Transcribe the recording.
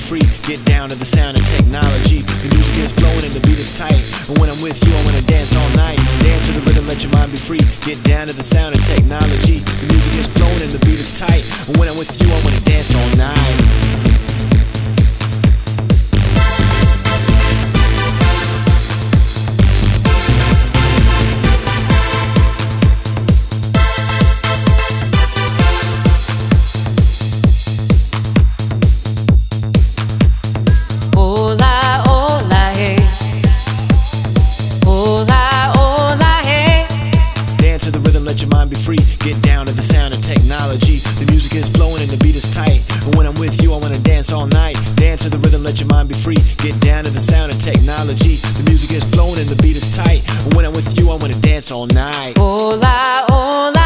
free. Get down to the sound of technology. The music is flowing and the beat is tight. And when I'm with you, I wanna dance all night. Dance to the rhythm, let your mind be free. Get down to the sound of technology. The music is flowing and the beat is tight. And when I'm with you, I wanna dance all night. Technology. The music is flowing and the beat is tight. And when I'm with you, I wanna dance all night. Dance to the rhythm, let your mind be free. Get down to the sound of technology. The music is flowing and the beat is tight. And when I'm with you, I wanna dance all night. Hola,